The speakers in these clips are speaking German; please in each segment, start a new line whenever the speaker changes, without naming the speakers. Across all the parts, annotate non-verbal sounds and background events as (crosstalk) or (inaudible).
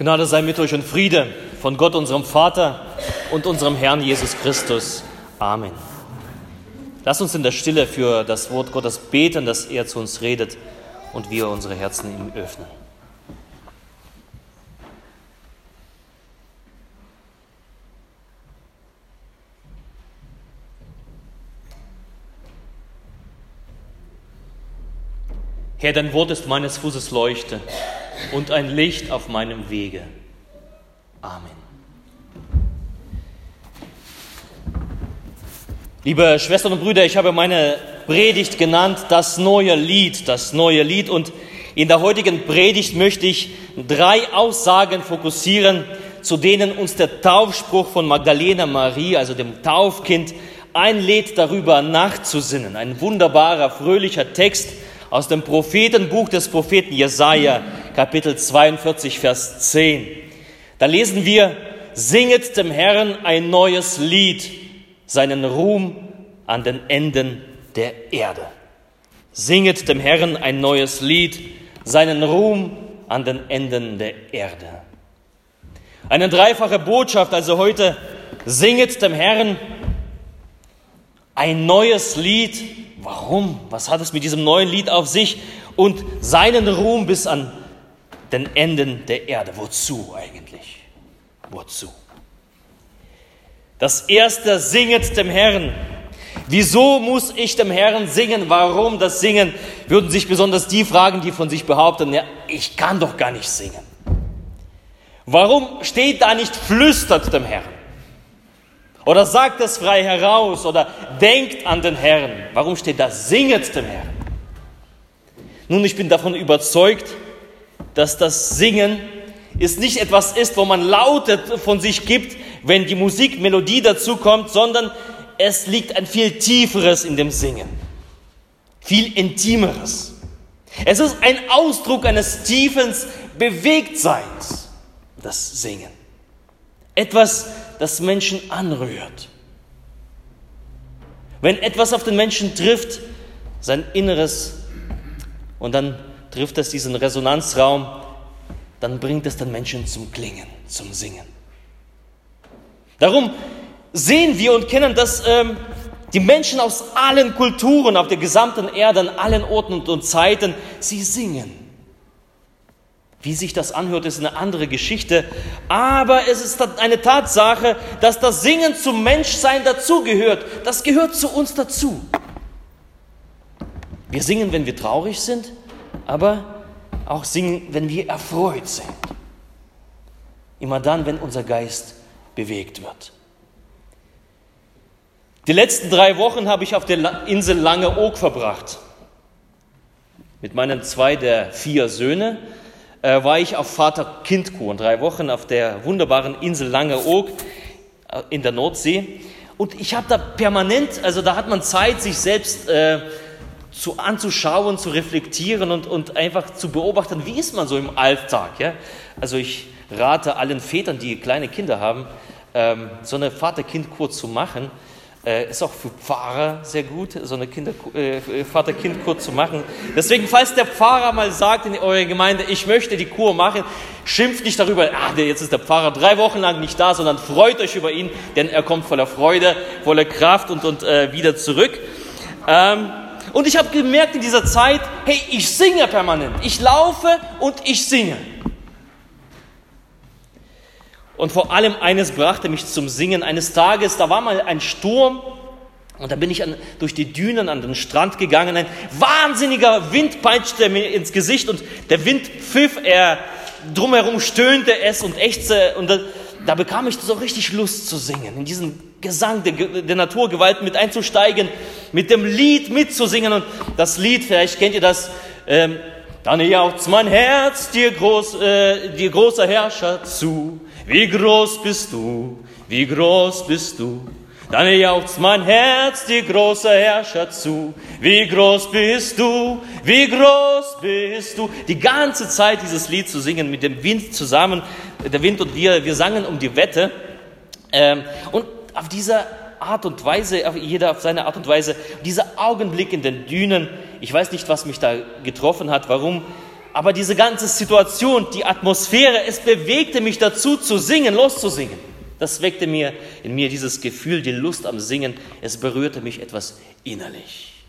Gnade sei mit euch und Friede von Gott, unserem Vater und unserem Herrn Jesus Christus. Amen. Lass uns in der Stille für das Wort Gottes beten, dass er zu uns redet und wir unsere Herzen ihm öffnen. Herr, dein Wort ist meines Fußes Leuchte und ein Licht auf meinem Wege. Amen. Liebe Schwestern und Brüder, ich habe meine Predigt genannt, das neue Lied, das neue Lied. Und in der heutigen Predigt möchte ich drei Aussagen fokussieren, zu denen uns der Taufspruch von Magdalena Marie, also dem Taufkind, einlädt, darüber nachzusinnen. Ein wunderbarer, fröhlicher Text, aus dem Prophetenbuch des Propheten Jesaja, Kapitel 42, Vers 10. Da lesen wir, singet dem Herrn ein neues Lied, seinen Ruhm an den Enden der Erde. Singet dem Herrn ein neues Lied, seinen Ruhm an den Enden der Erde. Eine dreifache Botschaft, also heute, singet dem Herrn ein neues Lied, Warum? Was hat es mit diesem neuen Lied auf sich? Und seinen Ruhm bis an den Enden der Erde. Wozu eigentlich? Wozu? Das erste singet dem Herrn. Wieso muss ich dem Herrn singen? Warum das Singen? Würden sich besonders die fragen, die von sich behaupten, ja, ich kann doch gar nicht singen. Warum steht da nicht flüstert dem Herrn? Oder sagt es frei heraus oder denkt an den Herrn. Warum steht da, singet dem Herrn? Nun, ich bin davon überzeugt, dass das Singen ist nicht etwas ist, wo man Laute von sich gibt, wenn die Musikmelodie dazu kommt, sondern es liegt ein viel tieferes in dem Singen, viel intimeres. Es ist ein Ausdruck eines tiefen Bewegtseins, das Singen. Etwas, das Menschen anrührt. Wenn etwas auf den Menschen trifft, sein Inneres, und dann trifft es diesen Resonanzraum, dann bringt es den Menschen zum Klingen, zum Singen. Darum sehen wir und kennen, dass ähm, die Menschen aus allen Kulturen auf der gesamten Erde, an allen Orten und Zeiten, sie singen. Wie sich das anhört, ist eine andere Geschichte. Aber es ist eine Tatsache, dass das Singen zum Menschsein dazugehört. Das gehört zu uns dazu. Wir singen, wenn wir traurig sind, aber auch singen, wenn wir erfreut sind. Immer dann, wenn unser Geist bewegt wird. Die letzten drei Wochen habe ich auf der Insel Langeoog verbracht. Mit meinen zwei der vier Söhne äh, war ich auf Vater-Kind-Kur, drei Wochen auf der wunderbaren Insel Langeoog äh, in der Nordsee. Und ich habe da permanent, also da hat man Zeit, sich selbst äh, zu anzuschauen, zu reflektieren und, und einfach zu beobachten, wie ist man so im Alltag. Ja? Also ich rate allen Vätern, die kleine Kinder haben, ähm, so eine Vater-Kind-Kur zu machen äh, ist auch für Pfarrer sehr gut, so eine äh, Vater-Kind-Kur zu machen. Deswegen, falls der Pfarrer mal sagt in eurer Gemeinde, ich möchte die Kur machen, schimpft nicht darüber, ah, jetzt ist der Pfarrer drei Wochen lang nicht da, sondern freut euch über ihn, denn er kommt voller Freude, voller Kraft und, und äh, wieder zurück. Ähm, und ich habe gemerkt in dieser Zeit, hey, ich singe permanent. Ich laufe und ich singe. Und vor allem eines brachte mich zum Singen. Eines Tages, da war mal ein Sturm und da bin ich an, durch die Dünen an den Strand gegangen. Ein wahnsinniger Wind peitschte mir ins Gesicht und der Wind pfiff, er drumherum stöhnte es und ächzte und da, bekam ich so richtig Lust zu singen, in diesen Gesang der, der Naturgewalt mit einzusteigen, mit dem Lied mitzusingen und das Lied, vielleicht kennt ihr das, ähm, dann jauchzt mein Herz dir, groß, äh, dir großer Herrscher zu. Wie groß bist du, wie groß bist du. Dann jauchzt mein Herz dir großer Herrscher zu. Wie groß bist du, wie groß bist du. Die ganze Zeit dieses Lied zu singen mit dem Wind zusammen, der Wind und wir, wir sangen um die Wette. Ähm, und auf dieser Art und Weise, jeder auf seine Art und Weise, dieser Augenblick in den Dünen, ich weiß nicht, was mich da getroffen hat, warum Aber diese ganze Situation, die Atmosphäre, es bewegte mich dazu zu singen, loszusingen. Das weckte mir in mir dieses Gefühl, die Lust am Singen. Es berührte mich etwas innerlich.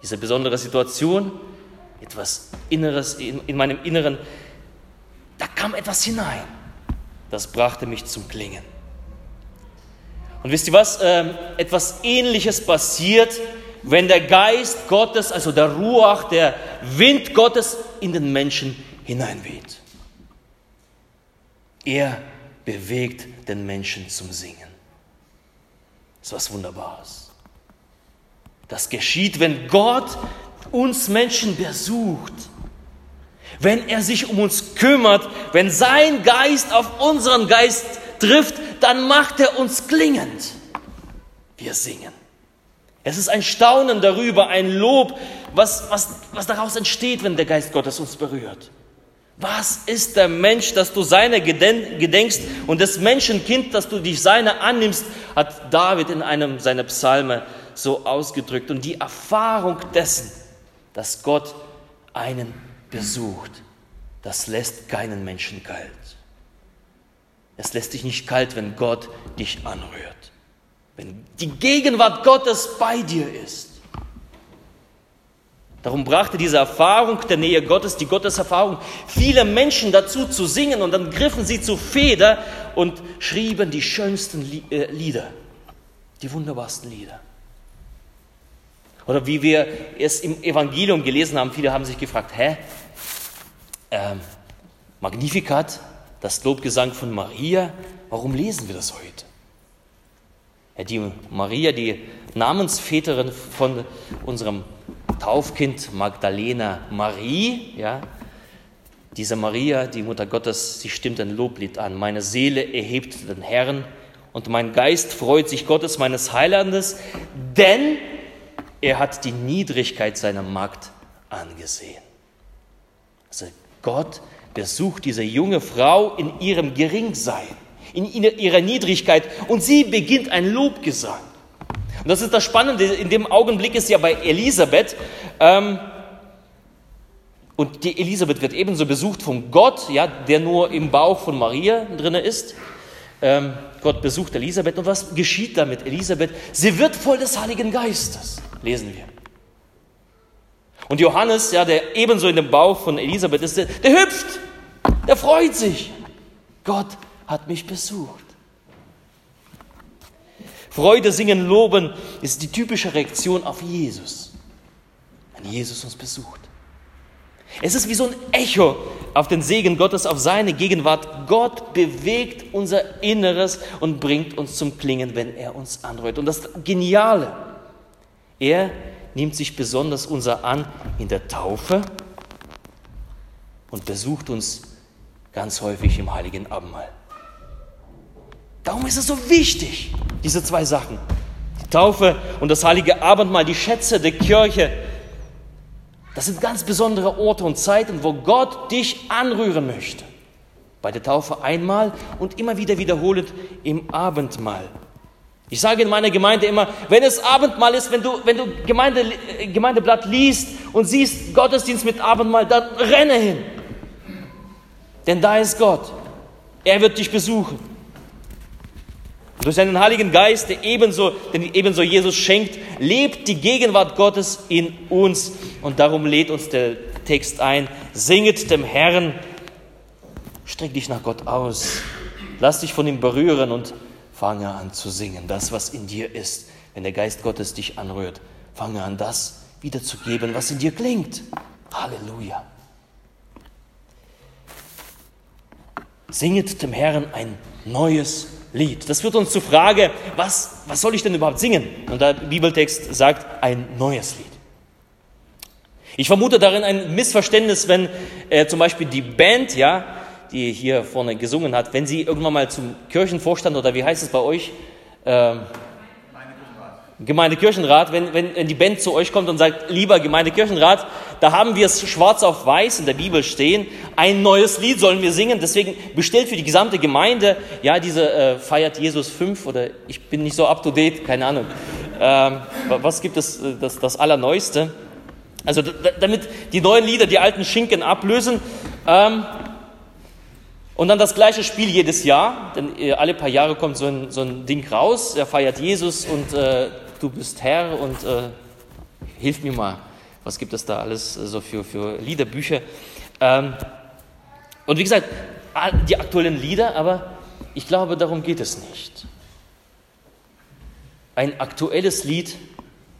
Diese besondere Situation, etwas Inneres in, in meinem Inneren, da kam etwas hinein. Das brachte mich zum Klingen. Und wisst ihr was? Ähm, etwas Ähnliches passiert, wenn der Geist Gottes, also der Ruach, der Wind Gottes in den Menschen hineinweht. Er bewegt den Menschen zum Singen. Das ist was Wunderbares. Das geschieht, wenn Gott uns Menschen besucht, wenn er sich um uns kümmert, wenn sein Geist auf unseren Geist trifft, dann macht er uns klingend. Wir singen. Es ist ein Staunen darüber, ein Lob, was, was, was daraus entsteht, wenn der Geist Gottes uns berührt. Was ist der Mensch, dass du seine gedenkst und das Menschenkind, dass du dich seiner annimmst, hat David in einem seiner Psalme so ausgedrückt. Und die Erfahrung dessen, dass Gott einen besucht, das lässt keinen Menschen kalt. Es lässt dich nicht kalt, wenn Gott dich anrührt, wenn die Gegenwart Gottes bei dir ist. Darum brachte diese Erfahrung der Nähe Gottes, die Gotteserfahrung, viele Menschen dazu zu singen und dann griffen sie zu Feder und schrieben die schönsten äh, Lieder, die wunderbarsten Lieder. Oder wie wir es im Evangelium gelesen haben, viele haben sich gefragt, hä? Ähm, Magnificat, das Lobgesang von Maria, warum lesen wir das heute? Ja, die Maria, die Namensväterin von unserem Taufkind Magdalena Marie, ja, diese Maria, die Mutter Gottes, sie stimmt ein Loblied an. Meine Seele erhebt den Herrn und mein Geist freut sich Gottes, meines Heilandes, denn er hat die Niedrigkeit seiner Magd angesehen. Also Gott besucht diese junge Frau in ihrem Geringsein, in ihrer Niedrigkeit und sie beginnt ein Lobgesang. Und das ist das Spannende, in dem Augenblick ist ja bei Elisabeth, ähm, und die Elisabeth wird ebenso besucht von Gott, ja, der nur im Bauch von Maria drin ist. Ähm, Gott besucht Elisabeth und was geschieht damit Elisabeth? Sie wird voll des Heiligen Geistes, lesen wir. Und Johannes, ja, der ebenso in dem Bauch von Elisabeth ist, der, der hüpft, der freut sich. Gott hat mich besucht. Freude, Singen, Loben ist die typische Reaktion auf Jesus, wenn Jesus uns besucht. Es ist wie so ein Echo auf den Segen Gottes, auf seine Gegenwart. Gott bewegt unser Inneres und bringt uns zum Klingen, wenn er uns anrührt. Und das Geniale, er nimmt sich besonders unser an in der Taufe und besucht uns ganz häufig im heiligen Abendmahl. Darum ist es so wichtig, diese zwei Sachen. Die Taufe und das heilige Abendmahl, die Schätze der Kirche. Das sind ganz besondere Orte und Zeiten, wo Gott dich anrühren möchte. Bei der Taufe einmal und immer wieder wiederholend im Abendmahl. Ich sage in meiner Gemeinde immer, wenn es Abendmahl ist, wenn du, wenn du Gemeinde, Gemeindeblatt liest und siehst Gottesdienst mit Abendmahl, dann renne hin. Denn da ist Gott. Er wird dich besuchen. Und durch seinen Heiligen Geist, der ebenso, den ebenso Jesus schenkt, lebt die Gegenwart Gottes in uns. Und darum lädt uns der Text ein, singet dem Herrn, streck dich nach Gott aus, lass dich von ihm berühren und fange an zu singen, das, was in dir ist. Wenn der Geist Gottes dich anrührt, fange an, das wiederzugeben, was in dir klingt. Halleluja. Singet dem Herrn ein neues Lied. Das führt uns zur Frage, was, was soll ich denn überhaupt singen? Und der Bibeltext sagt, ein neues Lied. Ich vermute darin ein Missverständnis, wenn äh, zum Beispiel die Band, ja, die hier vorne gesungen hat, wenn sie irgendwann mal zum Kirchenvorstand oder wie heißt es bei euch, ähm, Gemeindekirchenrat, wenn, wenn, wenn die Band zu euch kommt und sagt, lieber Gemeindekirchenrat, da haben wir es schwarz auf weiß in der Bibel stehen, ein neues Lied sollen wir singen, deswegen bestellt für die gesamte Gemeinde, ja, diese äh, feiert Jesus 5 oder ich bin nicht so up to date, keine Ahnung. Ähm, was gibt es, äh, das, das Allerneueste? Also damit die neuen Lieder die alten Schinken ablösen. Ähm, und dann das gleiche Spiel jedes Jahr, denn äh, alle paar Jahre kommt so ein, so ein Ding raus, er feiert Jesus und äh, du bist Herr und äh, hilf mir mal, was gibt es da alles äh, so für, für Liederbücher. Ähm, und wie gesagt, die aktuellen Lieder, aber ich glaube, darum geht es nicht. Ein aktuelles Lied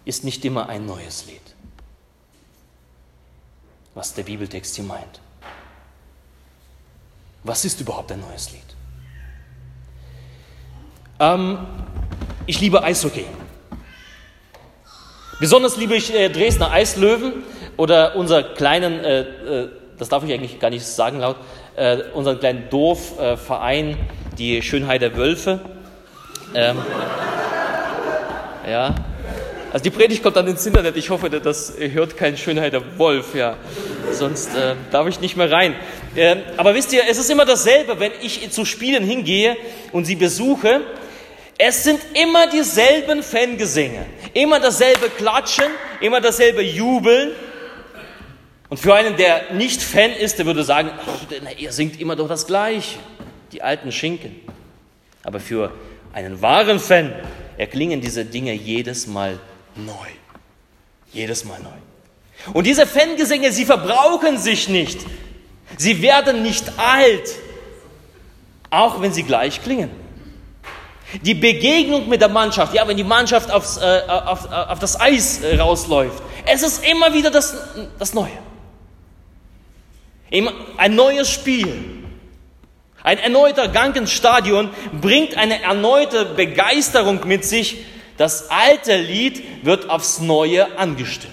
ist nicht immer ein neues Lied, was der Bibeltext hier meint. Was ist überhaupt ein neues Lied? Ähm, ich liebe Eishockey. Besonders liebe ich äh, Dresdner Eislöwen oder unser kleinen, äh, äh, das darf ich eigentlich gar nicht sagen laut, äh, unseren kleinen Dorfverein, die Schönheit der Wölfe. Ähm, ja, also die Predigt kommt dann ins Internet. Ich hoffe, das hört kein Schönheit der Wolf, ja. Sonst äh, darf ich nicht mehr rein. Äh, aber wisst ihr, es ist immer dasselbe, wenn ich zu Spielen hingehe und sie besuche. Es sind immer dieselben Fangesänge, immer dasselbe Klatschen, immer dasselbe Jubeln. Und für einen, der nicht Fan ist, der würde sagen, ach, ihr singt immer doch das Gleiche, die alten Schinken. Aber für einen wahren Fan erklingen diese Dinge jedes Mal neu. Jedes Mal neu. Und diese Fangesänge, sie verbrauchen sich nicht. Sie werden nicht alt, auch wenn sie gleich klingen. Die Begegnung mit der Mannschaft, ja, wenn die Mannschaft aufs, äh, auf, äh, auf, das Eis äh, rausläuft, es ist immer wieder das, das Neue. Ein neues Spiel. Ein erneuter Gang ins Stadion bringt eine erneute Begeisterung mit sich. Das alte Lied wird aufs Neue angestimmt.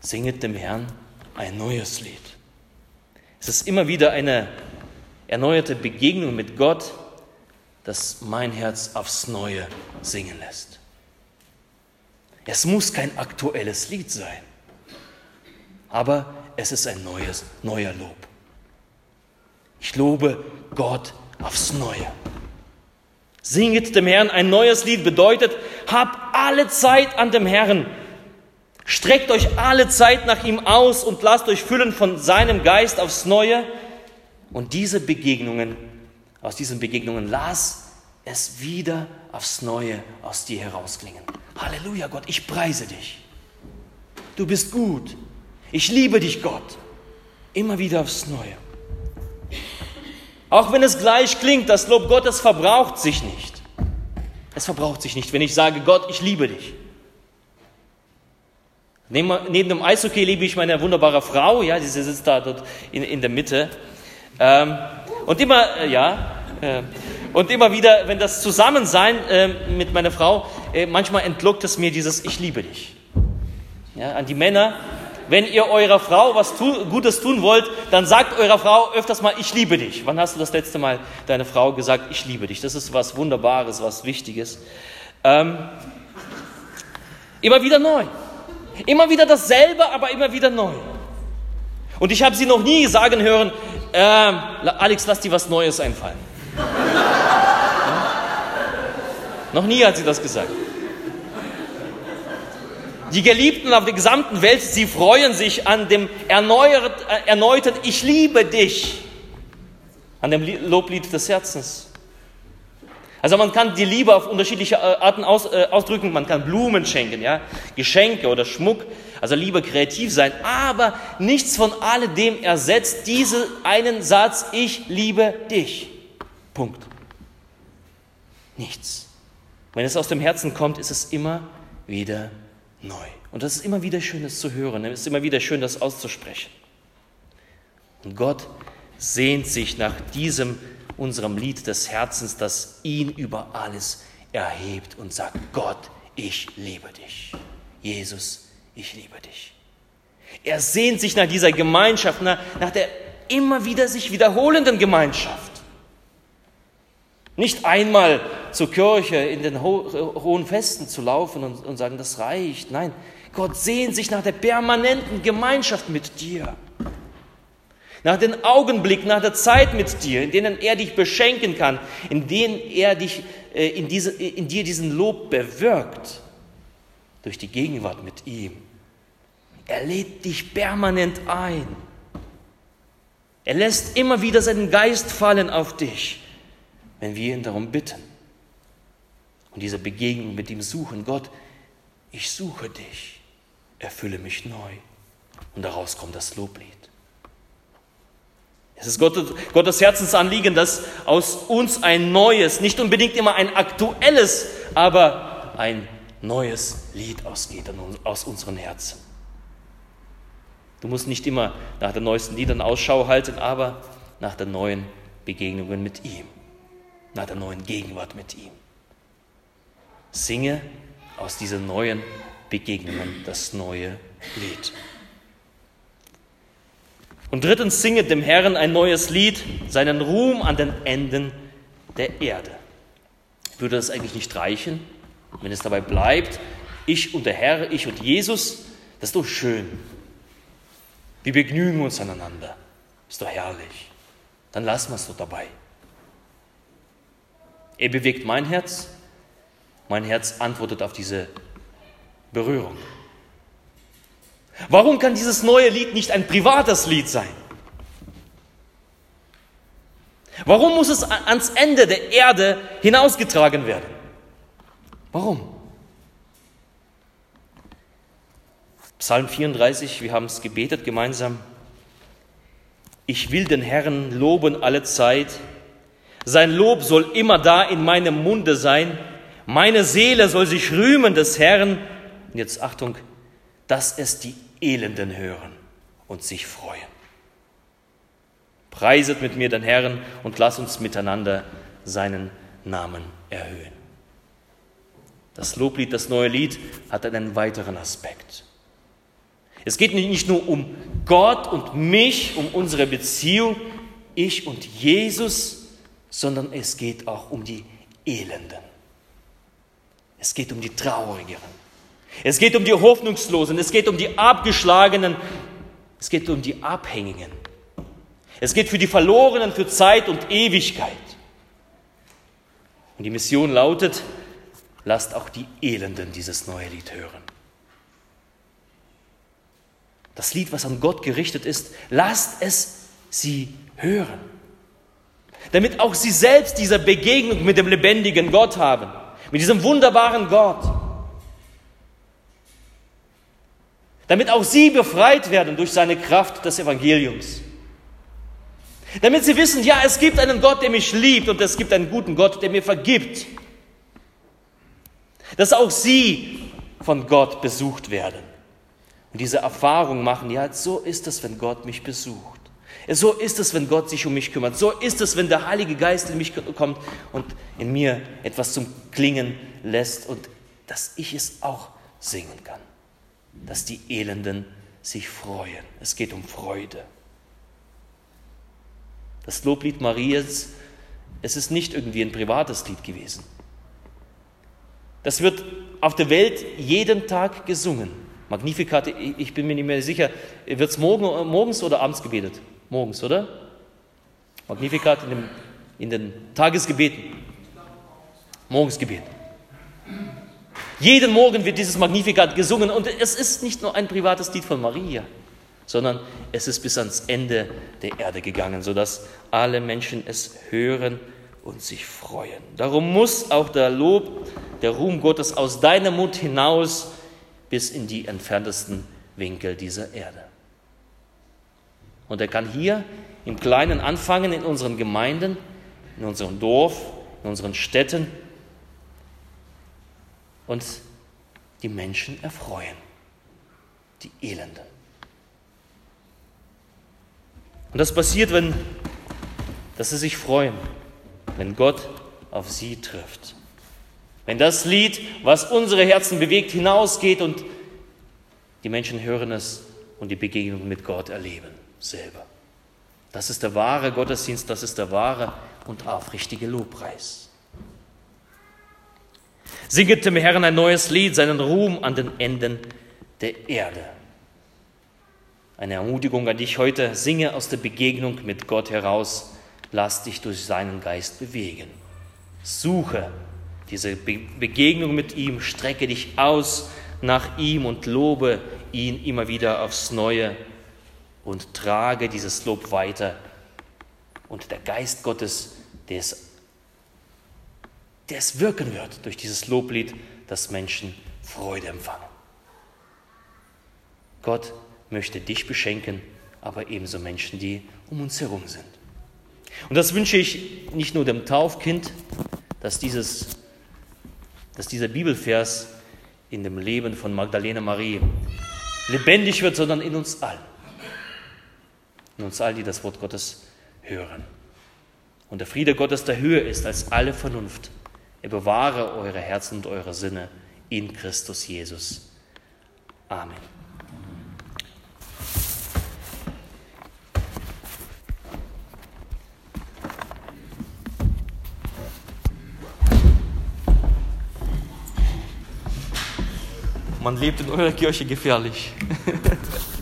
Singet dem Herrn ein neues Lied. Es ist immer wieder eine erneuerte Begegnung mit Gott, das mein Herz aufs Neue singen lässt. Es muss kein aktuelles Lied sein, aber es ist ein neues, neuer Lob. Ich lobe Gott aufs Neue. Singet dem Herrn ein neues Lied bedeutet, habt alle Zeit an dem Herrn. Streckt euch alle Zeit nach ihm aus und lasst euch füllen von seinem Geist aufs Neue. Und diese Begegnungen, aus diesen Begegnungen, lass es wieder aufs Neue aus dir herausklingen. Halleluja, Gott, ich preise dich. Du bist gut. Ich liebe dich, Gott. Immer wieder aufs Neue. Auch wenn es gleich klingt, das Lob Gottes verbraucht sich nicht. Es verbraucht sich nicht, wenn ich sage, Gott, ich liebe dich. Neben, neben dem Eishockey liebe ich meine wunderbare Frau, ja, sie sitzt da dort in, in der Mitte. Ähm, und immer, äh, ja, äh, und immer wieder, wenn das Zusammensein äh, mit meiner Frau, äh, manchmal entlockt es mir dieses Ich liebe dich. Ja, an die Männer, wenn ihr eurer Frau was tu Gutes tun wollt, dann sagt eurer Frau öfters mal, ich liebe dich. Wann hast du das letzte Mal deiner Frau gesagt, ich liebe dich? Das ist was Wunderbares, was Wichtiges. Ähm, immer wieder neu. Immer wieder dasselbe, aber immer wieder neu. Und ich habe sie noch nie sagen hören, äh, Alex, lass dir was Neues einfallen. Ja? Noch nie hat sie das gesagt. Die Geliebten auf der gesamten Welt, sie freuen sich an dem erneuert, äh, erneuten Ich liebe dich, an dem Loblied des Herzens. Also man kann die Liebe auf unterschiedliche äh, Arten aus, äh, ausdrücken. Man kann Blumen schenken, ja, Geschenke oder Schmuck. Also Liebe kreativ sein. Aber nichts von alledem ersetzt diesen einen Satz: Ich liebe dich. Punkt. Nichts. Wenn es aus dem Herzen kommt, ist es immer wieder neu. Und das ist immer wieder schön, das zu hören. Es ist immer wieder schön, das auszusprechen. Und Gott sehnt sich nach diesem, unserem Lied des Herzens, das ihn über alles erhebt und sagt, Gott, ich liebe dich. Jesus, ich liebe dich. Er sehnt sich nach dieser Gemeinschaft, nach, nach der immer wieder sich wiederholenden Gemeinschaft. Nicht einmal zur Kirche in den ho hohen Festen zu laufen und, und sagen, das reicht. Nein, Gott sehnt sich nach der permanenten Gemeinschaft mit dir. Nach den Augenblicken, nach der Zeit mit dir, in denen er dich beschenken kann, in denen er dich, äh, in, diese, in dir diesen Lob bewirkt. durch die Gegenwart mit ihm. Er lädt dich permanent ein. Er lässt immer wieder seinen Geist fallen auf dich, wenn wir ihn darum bitten. Und diese Begegnung mit ihm suchen, Gott, ich suche dich, erfülle mich neu. Und daraus kommt das Loblied. Es ist Gottes, Gottes Herzensanliegen, dass aus uns ein neues, nicht unbedingt immer ein aktuelles, aber ein neues Lied ausgeht aus unseren Herzen. Du musst nicht immer nach den neuesten Liedern Ausschau halten, aber nach den neuen Begegnungen mit ihm, nach der neuen Gegenwart mit ihm. Singe aus diesen neuen Begegnungen das neue Lied. Und drittens singe dem Herrn ein neues Lied, seinen Ruhm an den Enden der Erde. Würde das eigentlich nicht reichen, wenn es dabei bleibt, ich und der Herr, ich und Jesus, das ist doch schön. Wir begnügen uns aneinander. Ist doch herrlich. Dann lassen wir es doch dabei. Er bewegt mein Herz, mein Herz antwortet auf diese Berührung. Warum kann dieses neue Lied nicht ein privates Lied sein? Warum muss es ans Ende der Erde hinausgetragen werden? Warum? Psalm 34, wir haben es gebetet gemeinsam. Ich will den Herrn loben alle Zeit. Sein Lob soll immer da in meinem Munde sein. Meine Seele soll sich rühmen des Herrn. Und jetzt Achtung, dass es die Elenden hören und sich freuen. Preiset mit mir den Herrn und lass uns miteinander seinen Namen erhöhen. Das Loblied, das neue Lied hat einen weiteren Aspekt. Es geht nicht nur um Gott und mich, um unsere Beziehung, ich und Jesus, sondern es geht auch um die Elenden. Es geht um die Traurigeren. Es geht um die Hoffnungslosen, es geht um die Abgeschlagenen, es geht um die Abhängigen. Es geht für die Verlorenen für Zeit und Ewigkeit. Und die Mission lautet, lasst auch die Elenden dieses neue Lied hören. Das Lied, was an Gott gerichtet ist, lasst es sie hören. Damit auch sie selbst diese Begegnung mit dem lebendigen Gott haben, mit diesem wunderbaren Gott. damit auch sie befreit werden durch seine Kraft des Evangeliums. Damit sie wissen, ja, es gibt einen Gott, der mich liebt und es gibt einen guten Gott, der mir vergibt. Dass auch sie von Gott besucht werden und diese Erfahrung machen, ja, so ist es, wenn Gott mich besucht. So ist es, wenn Gott sich um mich kümmert. So ist es, wenn der Heilige Geist in mich kommt und in mir etwas zum Klingen lässt und dass ich es auch singen kann dass die Elenden sich freuen. Es geht um Freude. Das Loblied Marias, es ist nicht irgendwie ein privates Lied gewesen. Das wird auf der Welt jeden Tag gesungen. Magnificat, ich bin mir nicht mehr sicher, wird es morgen, morgens oder abends gebetet? Morgens, oder? Magnificat in, dem, in den Tagesgebeten. Morgens gebeten. Jeden Morgen wird dieses Magnificat gesungen und es ist nicht nur ein privates Lied von Maria, sondern es ist bis ans Ende der Erde gegangen, sodass alle Menschen es hören und sich freuen. Darum muss auch der Lob, der Ruhm Gottes aus deinem Mund hinaus bis in die entferntesten Winkel dieser Erde. Und er kann hier im Kleinen anfangen, in unseren Gemeinden, in unserem Dorf, in unseren Städten, und die Menschen erfreuen, die Elenden. Und das passiert, wenn, dass sie sich freuen, wenn Gott auf sie trifft. Wenn das Lied, was unsere Herzen bewegt, hinausgeht und die Menschen hören es und die Begegnung mit Gott erleben selber. Das ist der wahre Gottesdienst, das ist der wahre und aufrichtige Lobpreis. Singet dem Herrn ein neues Lied, seinen Ruhm an den Enden der Erde. Eine Ermutigung an dich heute, singe aus der Begegnung mit Gott heraus, lass dich durch seinen Geist bewegen. Suche diese Be Begegnung mit ihm, strecke dich aus nach ihm und lobe ihn immer wieder aufs Neue und trage dieses Lob weiter. Und der Geist Gottes, der es, der es wirken wird durch dieses Loblied, dass Menschen Freude empfangen. Gott möchte dich beschenken, aber ebenso Menschen, die um uns herum sind. Und das wünsche ich nicht nur dem Taufkind, dass, dieses, dass dieser Bibelvers in dem Leben von Magdalena Marie lebendig wird, sondern in uns allen. In uns allen, die das Wort Gottes hören. Und der Friede Gottes, der höher ist als alle Vernunft, er bewahre eure Herzen und eure Sinne in Christus Jesus. Amen. Man lebt in eurer Kirche gefährlich. (laughs)